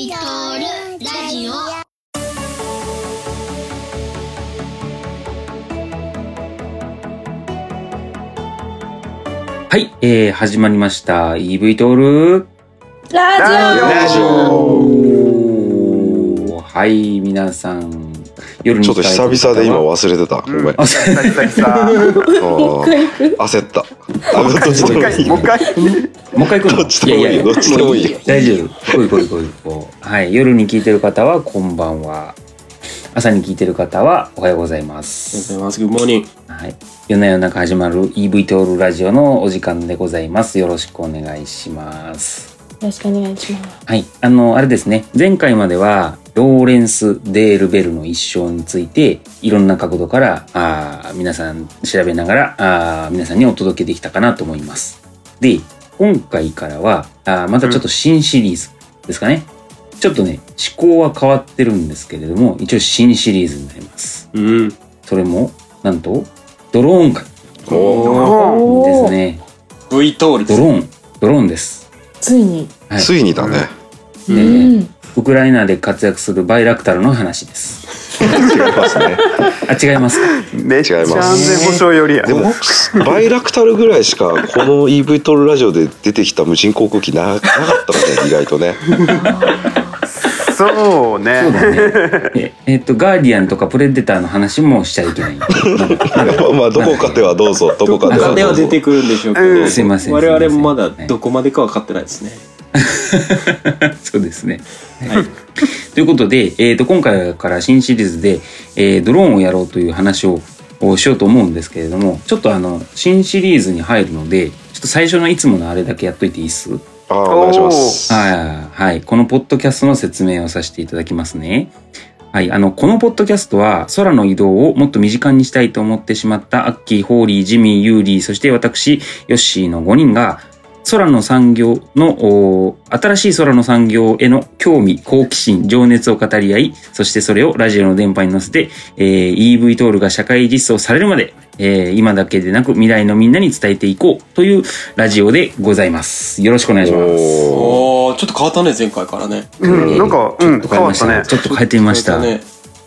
ビトールラジオ。はい、えー、始まりました。EV トール。ラジラジオ。はい、皆さん、夜にちょっと久々で今忘れてた。ごめん。ああ、久々ー焦った。あ、どっちでもいい。もう一回もう一回来るの？どっちでもいいよ。どっちでもいいよ。大丈夫。来い来い来い来い。はい、夜に聞いてる方はこんばんは。朝に聞いてる方はおはようございます。オございます。Good morning。はい。夜な夜中始まる EV トールラジオのお時間でございます。よろしくお願いします。よろしくお願いします。はい。あの、あれですね。前回までは、ローレンス・デール・ベルの一生について、いろんな角度から、あー皆さん調べながら、あー皆さんにお届けできたかなと思います。で、今回からは、あーまたちょっと新シリーズですかね。ちょっとね、思考は変わってるんですけれども、一応新シリーズになります。うん。それも、なんと、ドローン会おーですね。V 通りドローン、ドローンです。ついに。はいついにだね。えーウクライナで活躍するバイラクタルの話です。違いますね。あ、違いますか？めっちゃ違います安全保障よりやでも、バイラクタルぐらいしか、この EV トールラジオで出てきた無人航空機ななかったのね、意外とね。そうねそうだね。ええっと、ガーディアンとかプレデターの話もしちゃいけない。まあ、どこかではどうぞ、どこかでは。出てくるんでしょうけど、うんすいません我々もまだはいどこまでか分かってないですね。そうですね。はい。ということで、えっ、と、今回から新シリーズで、えードローンをやろうという話ををしようと思うんですけれども、ちょっとあの、新シリーズに入るので、ちょっと最初のいつものあれだけやっといていいっす？あーお願いします。はい、はい。このポッドキャストの説明をさせていただきますね。はい。あの、このポッドキャストは、空の移動をもっと身近にしたいと思ってしまったアッキー、ホーリー、ジミー、ユーリー、そして私、ヨッシーの5人が、空の産業の、お新しい空の産業への興味、好奇心、情熱を語り合い、そしてそれをラジオの電波に乗せて、えー EV トールが社会実装されるまで、えー今だけでなく未来のみんなに伝えていこうというラジオでございます。よろしくお願いします。おーおー、ちょっと変わったね、前回からね。うんなんかうんちょっと変えました変わったねちょっと変えてみました。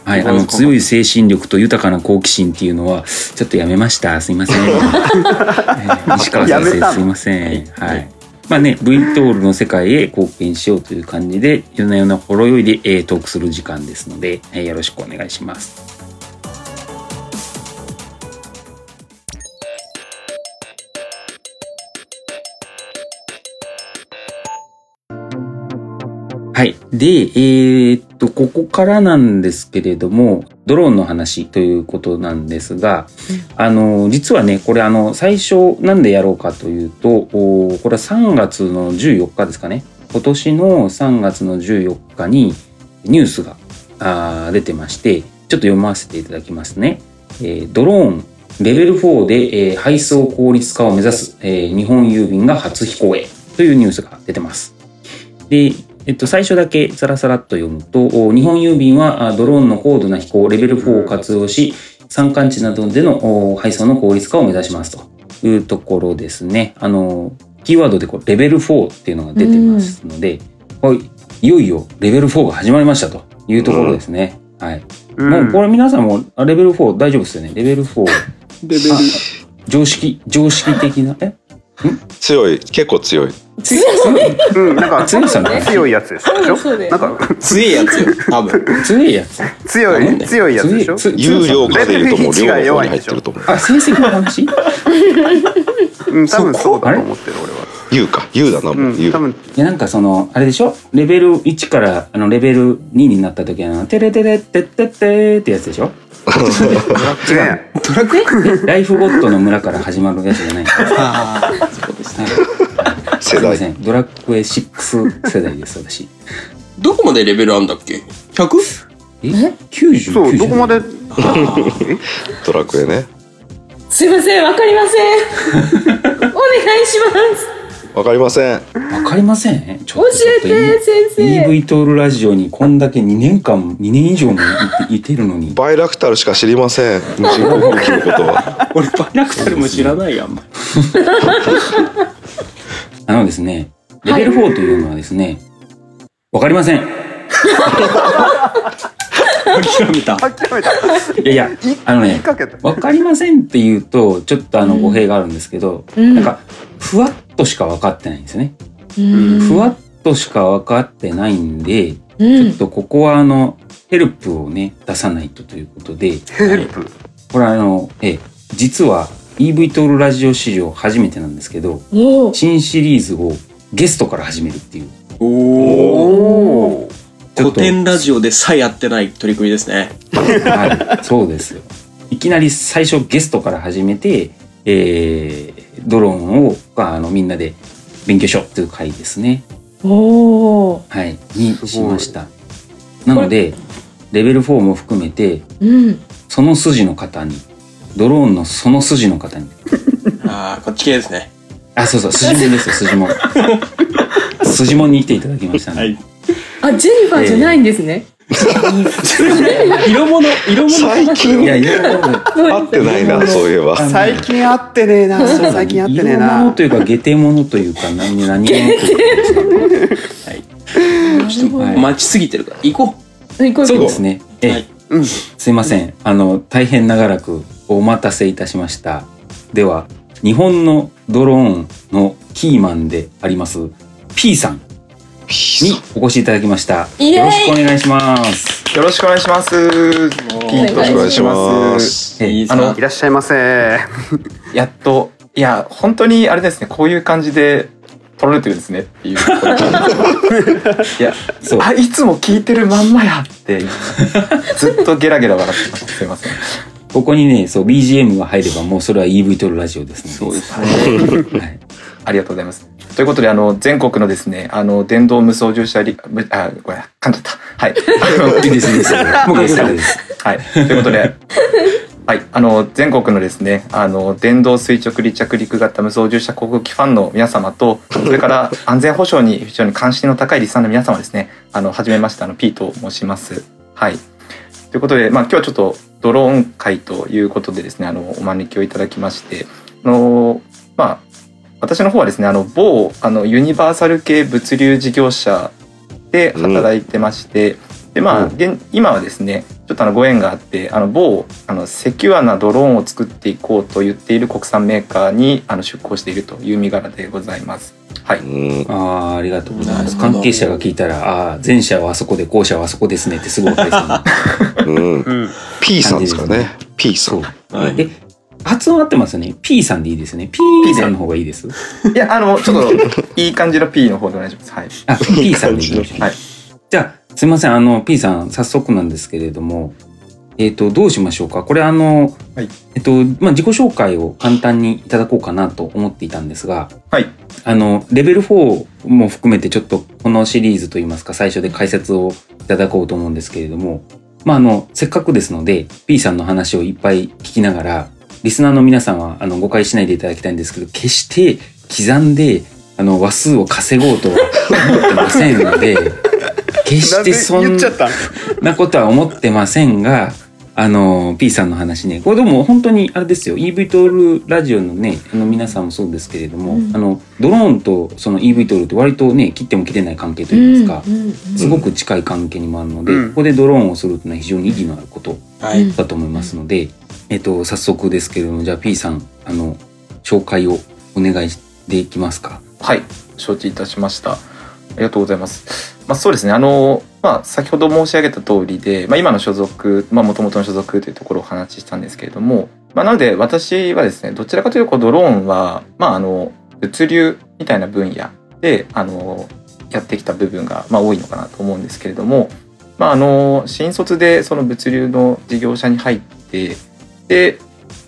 はい、あの強い精神力と豊かな好奇心っていうのはちょっとやめました。すいません。えー西川先生すいません。ははいい。まあね、V トールの世界へ貢献しようという感じで、夜な夜なほろ酔いで、えートークする時間ですので、えーよろしくお願いします。で、えーっと、ここからなんですけれども、ドローンの話ということなんですが、あの、実はね、これあの、最初なんでやろうかというと、おこれは3月の14日ですかね。今年の3月の14日にニュースがあー出てまして、ちょっと読ませていただきますね。えードローンレベル4で、えー配送効率化を目指す、えー日本郵便が初飛行へというニュースが出てます。で、えっと、最初だけさらさらっと読むと、お日本郵便はあドローンの高度な飛行レベル4を活用し、山間地などでのお配送の効率化を目指しますというところですね。あの、キーワードでこうレベル4っていうのが出てますので、はい、いよいよレベル4が始まりましたというところですね。はい。うんもうこれ皆さんもあレベル4大丈夫ですよね。レベル4。レベルあ常識、常識的な、え？強い、結構強い。強い。うんなんか強さの話強いやつでしょ？そうだよ。なんか強いやつ。よ、多分。強いやつ。強い強いやつでしょ？強い有料化で言うともうレベル1が量の方に入ってると思う。あ、成績の話？うん多分そうだと思ってる俺は。有か、有だな、もう。有う。ん多。分。いや、なんかその、あれでしょ？レベル1から、あの、レベル2になった時は、あのテレテレテッテッテーってやつでしょ？違うトラック？えライフゴッドの村から始まるやつじゃない。ああ、そうですね。はい。世代。すいません。ドラクエ6世代です、私。どこまでレベルあんだっけ ?100? え ?90? そうどこまで？ドラクエね。すいません、わかりません。お願いします。わかりません。わかりません？教えて、先生。EV トールラジオにこんだけ2年間、2年以上もいていてるのに。バイラクタルしか知りません。無人航空機のことは。俺、バイラクタルも知らないやん。あんまあのですね、レベル4というのはですね、わかりません。諦めた。諦めた。いやいや、あのね。わかりませんって言うと、ちょっとあの語弊があるんですけど、うんなんか、ふわっとしか分かってないんですよね。うんふわっとしか分かってないんで、うちょっんとここはあの、ヘルプをね、出さないとということで、ヘルプ。これあの、ええ、実は EV トールラジオ史上初めてなんですけど、新シリーズをゲストから始めるっていう。おお。古典ラジオでさえやってない取り組みですね。はい、そうですよ。いきなり最初ゲストから始めて、えー、ドローンをあのみんなで勉強しようという回ですね。おーはい、にしました。なので、レベル4も含めて、うんその筋の方に、ドローンのその筋の方に、ああ、こっち系ですね。あ、そうそう、筋もんですよ、筋もん。筋もんに来ていただきましたね。はい。あジェニファーじゃないんですね色物、色物。最近いや、いや、会ってないな、そういえば。最近会ってねえな。最近会ってねえ色物な。というか、下手物というか、何、何物というか。ちょっとはい待ちすぎてるから。行こ行こうそうですね。ええ、はいうん。すいません。あの、大変長らくお待たせいたしました。では、日本のドローンのキーマンであります、P さんにお越しいただきました。よろしくお願いします。よろしくお願いします。ピートおお願いします。あのいらっしゃいませ。やっと、いや、本当にあれですね、こういう感じで撮られてるんですねっていう。いや、そうあ、いつも聞いてるまんまやって、ずっとゲラゲラ笑ってました。すいません。ここにね、そう、BGM が入れば もうそれは EV トルラジオですね。そうですね。はい。ありがとうございます。ということで、あの、全国のですね、あの、電動無操縦車り、むあ、ごめん、噛んじゃった。はい。いいです、いいです。もうです。はい。ということで、はい。あの、全国のですね、あの、電動垂直離着陸型無操縦車航空機ファンの皆様と、それから安全保障に非常に関心の高いリスナーの皆様ですね、あの、はじめまして、あの、P と申します。はい。ということで、まあ、今日はちょっとドローン会ということでですね、あの、お招きをいただきまして、あの、まあ、私の方はですね、あの、某、あの、ユニバーサル系物流事業者で働いてまして、で、まあ、う今はですね、ちょっとあのご縁があって、あの某あのセキュアなドローンを作っていこうと言っている国産メーカーにあの出向しているという身柄でございます。はい。うん。ああ、ありがとうございます。関係者が聞いたら、ああ、前者はあそこで後者はあそこですねってすぐ分かりそうな。うん。うん。P さんですかね。P さん。はいで、発音合ってますよね。P さんでいいですね。P さんの方がいいです。いや、あの、ちょっといい感じの P の方でお願いします。はい。あ、P さんでいいですね。はい。じゃあ、すいません。あの、P さん、早速なんですけれども、えっ、と、どうしましょうか？これ、あの、はいえっと、まあ、自己紹介を簡単にいただこうかなと思っていたんですが、はい。あの、レベル4も含めてちょっとこのシリーズといいますか、最初で解説をいただこうと思うんですけれども、まあ、あの、せっかくですので、P さんの話をいっぱい聞きながら、リスナーの皆さんは、あの、誤解しないでいただきたいんですけど、決して刻んで、あの、話数を稼ごうとは思ってませんので、決してそん？なことは思ってませんが、あの、P さんの話ね、これでも本当にあれですよ、EV トールラジオのね、あの皆さんもそうですけれども、うんあの、ドローンとその EV トールって割とね、切っても切れない関係といいますか、うんうんすごく近い関係にもあるので、うんここでドローンをするというのは非常に意義のあることはい。だと思いますので、えっと、早速ですけれども、じゃあ P さん、あの、紹介をお願いできますか。はい。承知いたしました。ありがとうございます。まあそうですね。あの、まあ先ほど申し上げた通りで、まあ今の所属、まあ元々の所属というところをお話ししたんですけれども、まあなので私はですね、どちらかというとドローンは、まああの、物流みたいな分野で、あの、やってきた部分が、まあ多いのかなと思うんですけれども、まああの、新卒でその物流の事業者に入って、で、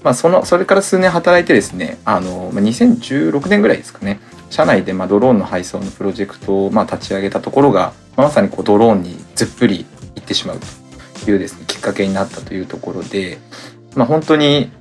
まあその、それから数年働いてですね、あの、2016年ぐらいですかね、社内でまあドローンの配送のプロジェクトをまあ立ち上げたところが、まあまさにこうドローンにずっぷりいってしまうというですねきっかけになったというところで、まあ、本当に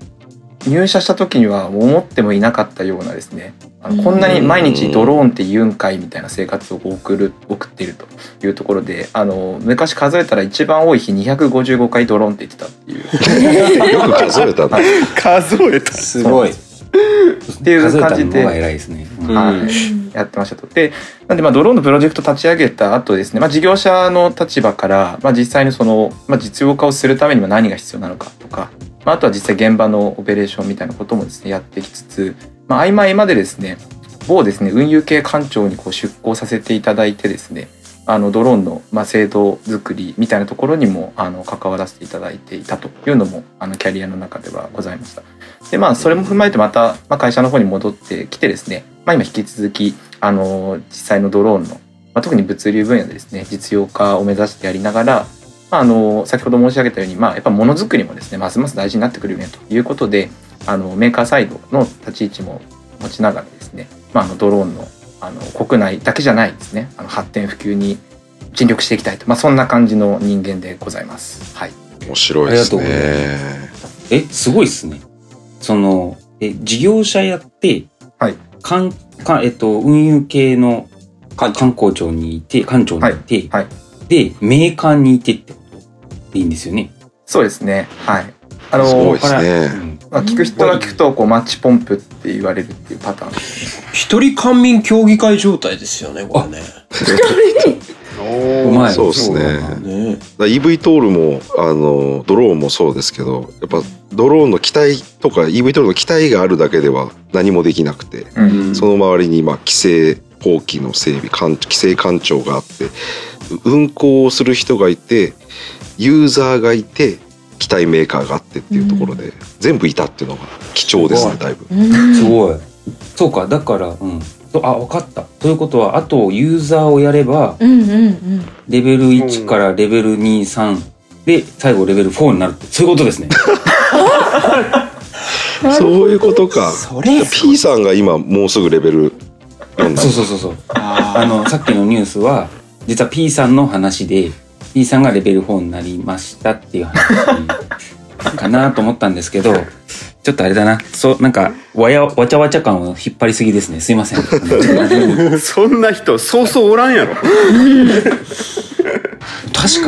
入社した時には思ってもいなかったようなですねあのこんなに毎日ドローンって言うんかいみたいな生活を送る送っているというところであの昔数えたら一番多い日255回ドローンって言ってたっていう よく数えたな。数えた。すごい。っていう感じで偉いですね。はいやってましたと。で、なんでまあドローンのプロジェクト立ち上げた後ですね、まあ事業者の立場から、まあ実際にその、まあ実用化をするためには何が必要なのかとか、まああとは実際現場のオペレーションみたいなこともですね、やってきつつ、まあ合間合間でですね、某ですね、運輸系官庁にこう出向させていただいてですね、あのドローンのまあ制度作りみたいなところにもあの関わらせていただいていたというのもあのキャリアの中ではございました。でまあそれも踏まえてまた、まあ、会社の方に戻ってきてですね、まあ、今引き続きあの実際のドローンの、まあ、特に物流分野でですね実用化を目指してやりながら、まあ、あの先ほど申し上げたように、まあ、やっぱものづくりもですねますます大事になってくるよねということであのメーカーサイドの立ち位置も持ちながらですね、まあ、あのドローンのあの国内だけじゃないですねあの発展普及に尽力していきたいと、まあ、そんな感じの人間でございます。はい、面白いですありがとうございね。え、すごいっすね。その、え、事業者やって、はい。かん、かえっと、運輸系の観光庁にいて、官庁にいて、はいで、メーカーにいてってことでいいんですよね。そうですね。はい。あのすごいですうね。んまあ、聞く人が聞くとこうマッチポンプって言われるっていうパターンね。一人官民協議会状態ですよね、これね。うまい。そうですね。ね EV トールもあのドローンもそうですけどやっぱドローンの機体とか EV トールの機体があるだけでは何もできなくて、うんその周りにまあ規制法規の整備官規制官庁があって運行をする人がいてユーザーがいて機体メーカーがあってっていうところで、全部いたっていうのが貴重ですねだいぶ。すごい。そうか、だから、うん。あ、わかった。ということは、あと、ユーザーをやれば、うんうんうん。レベル1からレベル2、3で、最後レベル4になるって、そういうことですね。そういうことか。それ P さんが今もうすぐレベル4なんだそうそうそうそう。あの、さっきのニュースは、実は P さんの話で、P さんがレベル4になりましたっていう話かなと思ったんですけど、ちょっとあれだな。そう、なんか、わや、わちゃわちゃ感を引っ張りすぎですね。すいません。そんな人、そうそうおらんやろ。確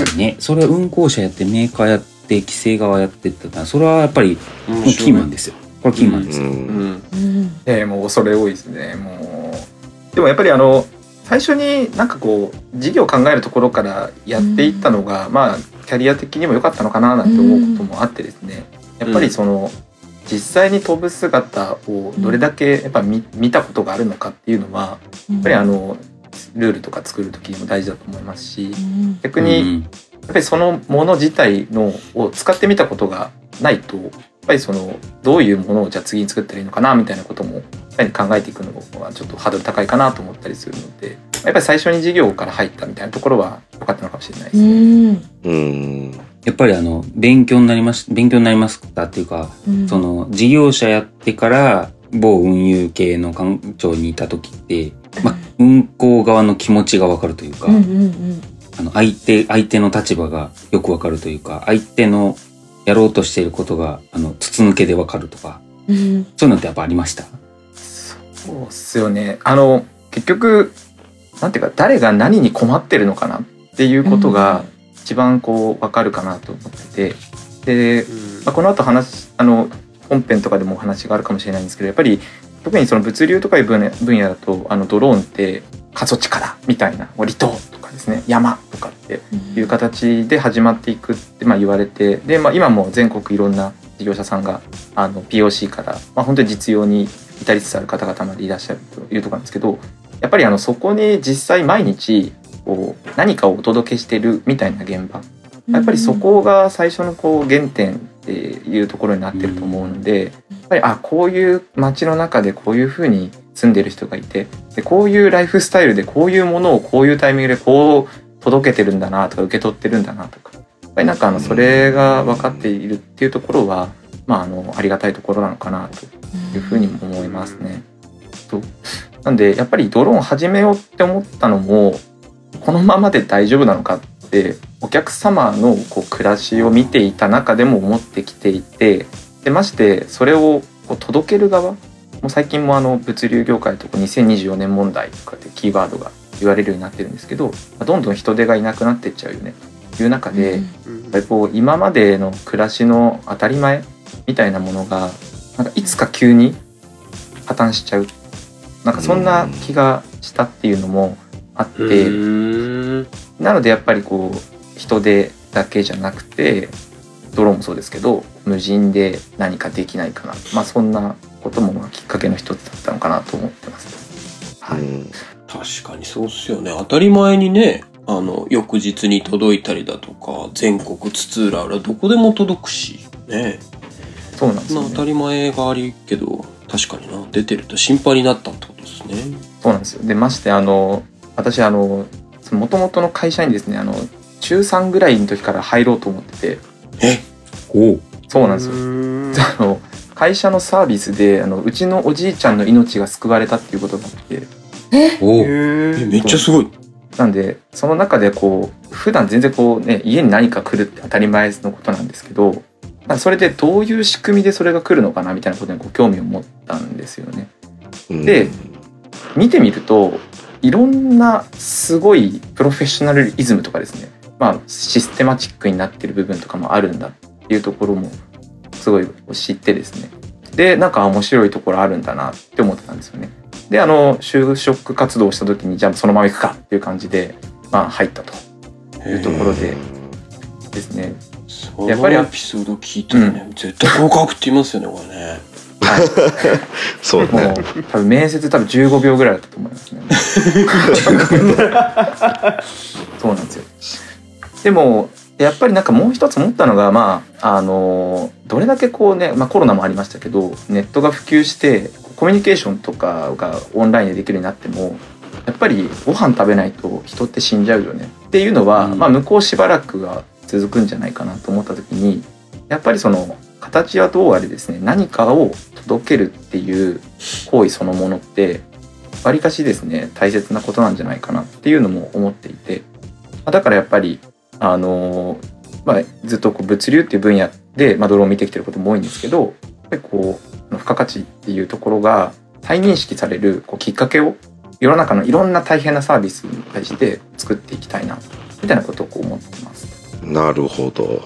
かにね、それは運行者やって、メーカーやって、規制側やってったら、それはやっぱり、もうキーマンですよ。これキーマンですよ。うんうん。うんえーもう恐れ多いですね。もう。でもやっぱりあの、最初になんかこう、事業を考えるところからやっていったのが、まあ、キャリア的にも良かったのかななんて思うこともあってですね。やっぱりその、実際に飛ぶ姿をどれだけやっぱ見見たことがあるのかっていうのは、やっぱりあの、ルールとか作る時にも大事だと思いますし、うん逆に、やっぱりそのもの自体のを使ってみたことがないとやっぱりそのどういうものをじゃあ次に作ったらいいのかなみたいなこともやっぱり考えていくのはちょっとハードル高いかなと思ったりするのでやっぱり最初に事業から入ったみたいなところは良かったのかもしれないですうね。ん。うん。やっぱりあの、勉強になりまし、勉強になりましたっていうか、うん。その、事業者やってから、某運輸系の官庁にいた時って、まあ、運行側の気持ちがわかるというか、うんうんあの、相手、相手の立場がよくわかるというか、相手のやろうとしていることが、あの、筒抜けでわかるとか、うん。うんそういうのってやっぱありました？そうっすよね。あの結局なんていうか誰が何に困ってるのかなっていうことが一番こう分かるかなと思ってて。でまあ、この後話あの本編とかでもお話があるかもしれないんですけどやっぱり特にその物流とかいう分野分野だとあのドローンって過疎地からみたいな離島とかですね山とかっていう形で始まっていくってまあ言われてで、まあ、今も全国いろんな事業者さんがあの POC から、まあ、本当に実用に至りつつある方々までいらっしゃるというところなんですけどやっぱりあのそこに実際毎日こう何かをお届けしてるみたいな現場。やっぱりそこが最初のこう原点っていうところになってると思うので、やっぱりあこういう街の中でこういうふうに住んでる人がいてでこういうライフスタイルでこういうものをこういうタイミングでこう届けてるんだなとか受け取ってるんだなとか。やっぱりなんかあのそれが分かっているっていうところは、まあ、あのありがたいところなのかなというふうにも思いますね。となんでやっぱりドローン始めようって思ったのもこのままで大丈夫なのかってお客様のこう暮らしを見ていた中でも思ってきていてでましてそれをこう届ける側もう最近もあの物流業界とか2024年問題とかってキーワードが言われるようになってるんですけどまあどんどん人手がいなくなってっちゃうよね。という中で、やっぱりこう今までの暮らしの当たり前みたいなものがなんかいつか急に破綻しちゃう。なんかそんな気がしたっていうのもあって、うーん。なのでやっぱりこう人手だけじゃなくてドローンもそうですけど無人で何かできないかな。まあそんなこともまあきっかけの一つだったのかなと思ってます。はい。うん。確かにそうっすよね。当たり前にねあの翌日に届いたりだとか全国津々浦々どこでも届くしね。そうなんですよ、ね。まあ当たり前がありけど確かにな。出てると心配になったってことですね。そうなんですよ。でましてあの私あのもともとの会社にですねあの中3ぐらいの時から入ろうと思ってて。え？おう。そうなんですよ。よ あの会社のサービスであのうちのおじいちゃんの命が救われたっていうことがあって。おう。えめっちゃすごい。なんでその中でこう普段全然こうね家に何か来るって当たり前のことなんですけどまあそれでどういう仕組みでそれが来るのかなみたいなことにこう興味を持ったんですよね。うん。で見てみるといろんなすごいプロフェッショナルイズムとかですね。まあシステマチックになってる部分とかもあるんだっていうところもすごい知ってですね。でなんか面白いところあるんだなって思ってたんですよね。であの就職活動をした時にじゃあそのまま行くかっていう感じで、まあ、入ったと。いうところでですね。やっぱりエピソード聞いたらね、絶対合格って言いますよねこれね。そうもうね多分面接多分15秒ぐらいだったと思いますね。そうなんですよ。でもやっぱりなんかもう一つ思ったのがまああのどれだけこうね、まあ、コロナもありましたけどネットが普及してコミュニケーションとかがオンラインでできるようになってもやっぱりご飯食べないと人って死んじゃうよね。っていうのは、うん。まあ向こうしばらくは続くんじゃないかなと思った時にやっぱりその形はどうあれですね何かを届けるっていう行為そのものってわりかしですね大切なことなんじゃないかなっていうのも思っていてまあだからやっぱりあのーまあ、ずっとこう物流っていう分野で、まあ、ドローンを見てきてることも多いんですけどやっぱりこう付加価値っていうところが再認識されるこうきっかけを世の中のいろんな大変なサービスに対して作っていきたいなみたいなことをこう思ってます。なるほど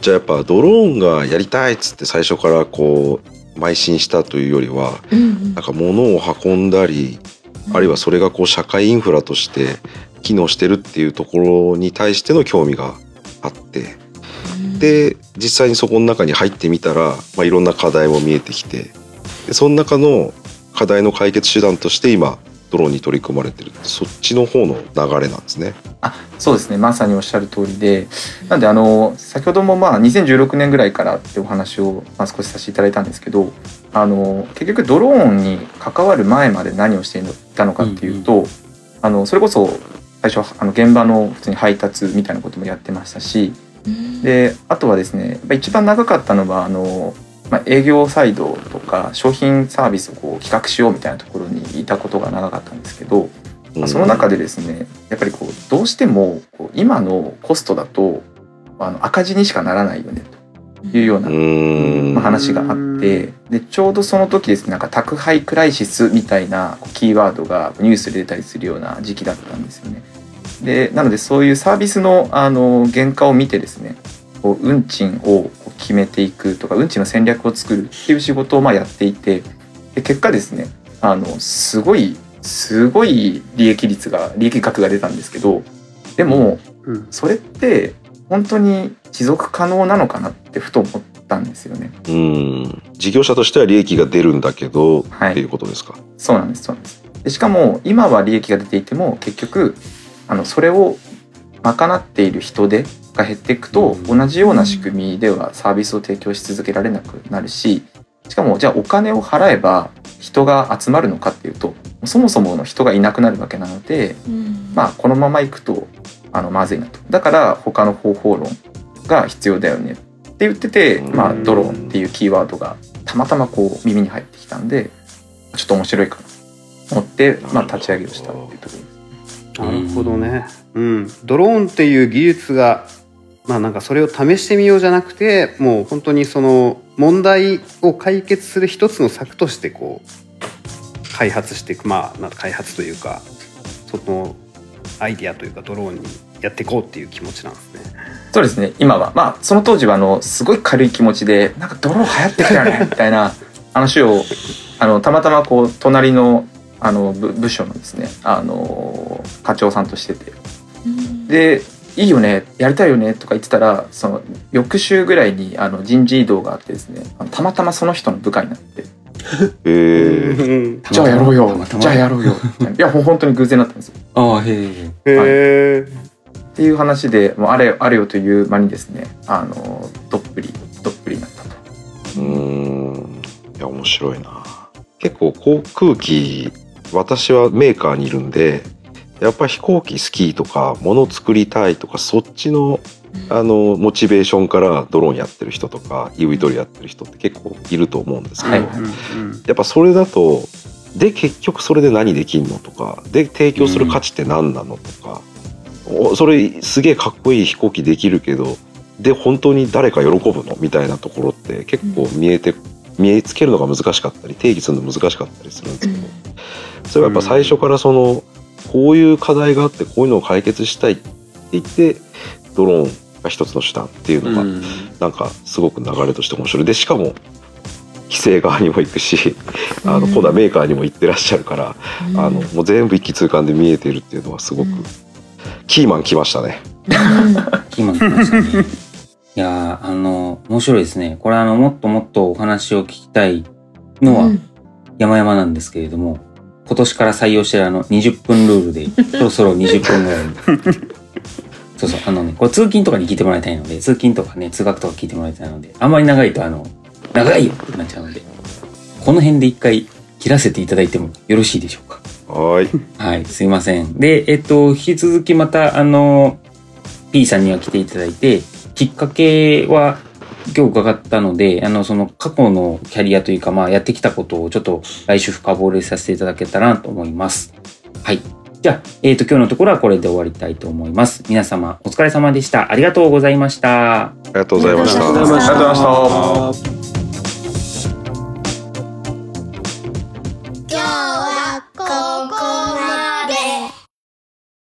じゃあやっぱドローンがやりたいっつって最初からこう邁進したというよりはうんなんか物を運んだりあるいはそれがこう社会インフラとして機能してるっていうところに対しての興味があって。で実際にそこの中に入ってみたら、まあ、いろんな課題も見えてきて。でその中の課題の解決手段として今ドローンに取り組まれてる。そっちの方の流れなんですね。あそうですね。まさにおっしゃる通りで。なんであの先ほどもまあ2016年ぐらいからってお話を、まあ、少しさせていただいたんですけどあの結局ドローンに関わる前まで何をしていたのかっていうと、あのそれこそ最初あの現場の普通に配達みたいなこともやってましたしであとはですねやっぱ一番長かったのはあの、まあ、営業サイドとか商品サービスをこう企画しようみたいなところにいたことが長かったんですけど、まあ、その中でですねやっぱりこうどうしてもこう今のコストだとあの赤字にしかならないよねというようなうーんまあ話があってでちょうどその時ですねなんか宅配クライシスみたいなこうキーワードがニュースで出たりするような時期だったんですよね。でなのでそういうサービスのあの原価を見てですねこう運賃をこう決めていくとか運賃の戦略を作るっていう仕事をまあやっていてで結果ですねあのすごいすごい利益率が利益額が出たんですけどでもうんそれって本当に持続可能なのかなってふと思ったんですよね。うん。事業者としては利益が出るんだけど、はい。っていうことですか？そうなんですそうなんです。でしかも今は利益が出ていても結局あのそれを賄っている人手が減っていくと同じような仕組みではサービスを提供し続けられなくなるししかもじゃあお金を払えば人が集まるのかっていうとそもそもの人がいなくなるわけなのでまあこのままいくとあのまずいなとだから他の方法論が必要だよねって言ってて、まあ、ドローンっていうキーワードがたまたまこう耳に入ってきたんでちょっと面白いかなと思って、まあ、立ち上げをしたっていうところです。なるほどね。うん。ドローンっていう技術が、まあなんかそれを試してみようじゃなくて、もう本当にその問題を解決する一つの策としてこう、開発していく。まあ、なんか開発というか、そのアイディアというかドローンにやっていこうっていう気持ちなんですね。そうですね。今はまあその当時はあのすごい軽い気持ちでなんかドローン流行ってきたよねみたいな話をあのたまたまこう隣のあの部部署のですねあの課長さんとしてて。でいいよねやりたいよねとか言ってたらその翌週ぐらいにあの人事異動があってですねたまたまその人の部下になってえー、うん。じゃあやろうよ。たまたまじゃあやろうよ。いやほ本当に偶然だったんですよ。ああ、へえ。へえっていう話でもうあれあれよという間にですねあのどっぷりどっぷりになったと。うーん。いや面白いな。結構航空機私はメーカーにいるんでやっぱ飛行機好きとか物作りたいとかそっちのあのモチベーションからドローンやってる人とか UV 撮りやってる人って結構いると思うんですけど、はい。やっぱそれだとで結局それで何できんのとかで提供する価値って何なのとか、おそれすげえかっこいい飛行機できるけどで本当に誰か喜ぶの？みたいなところって結構見えて、見えつけるのが難しかったり定義するの難しかったりするんですけど、それはやっぱ最初からそのこういう課題があってこういうのを解決したいって言ってドローンが一つの手段っていうのが、うんなんかすごく流れとして面白いでしかも規制側にも行くしあの今度はメーカーにも行ってらっしゃるから、あのもう全部一気通貫で見えてるっていうのはすごく、キーマン来ましたね。キーマン来ましたね。いやー、あの、面白いですね。これあの、もっともっとお話を聞きたいのは山々なんですけれども、今年から採用してるあの、20分ルールで、そろそろ20分ぐらいに。そうそう、あのね、これ通勤とかに聞いてもらいたいので、通勤とかね、通学とか聞いてもらいたいので、あんまり長いとあの、長いよってなっちゃうので、この辺で一回切らせていただいてもよろしいでしょうか？はーい。はい、すいません。で、えっと、引き続きまた、あの、P さんには来ていただいて、きっかけは今日伺ったので、あの、その過去のキャリアというか、まあ、やってきたことをちょっと来週深掘りさせていただけたらなと思います。はい。じゃあ、えっと、今日のところはこれで終わりたいと思います。皆様、お疲れ様でした。ありがとうございました。ありがとうございました。ありがとうございましたありがとうございました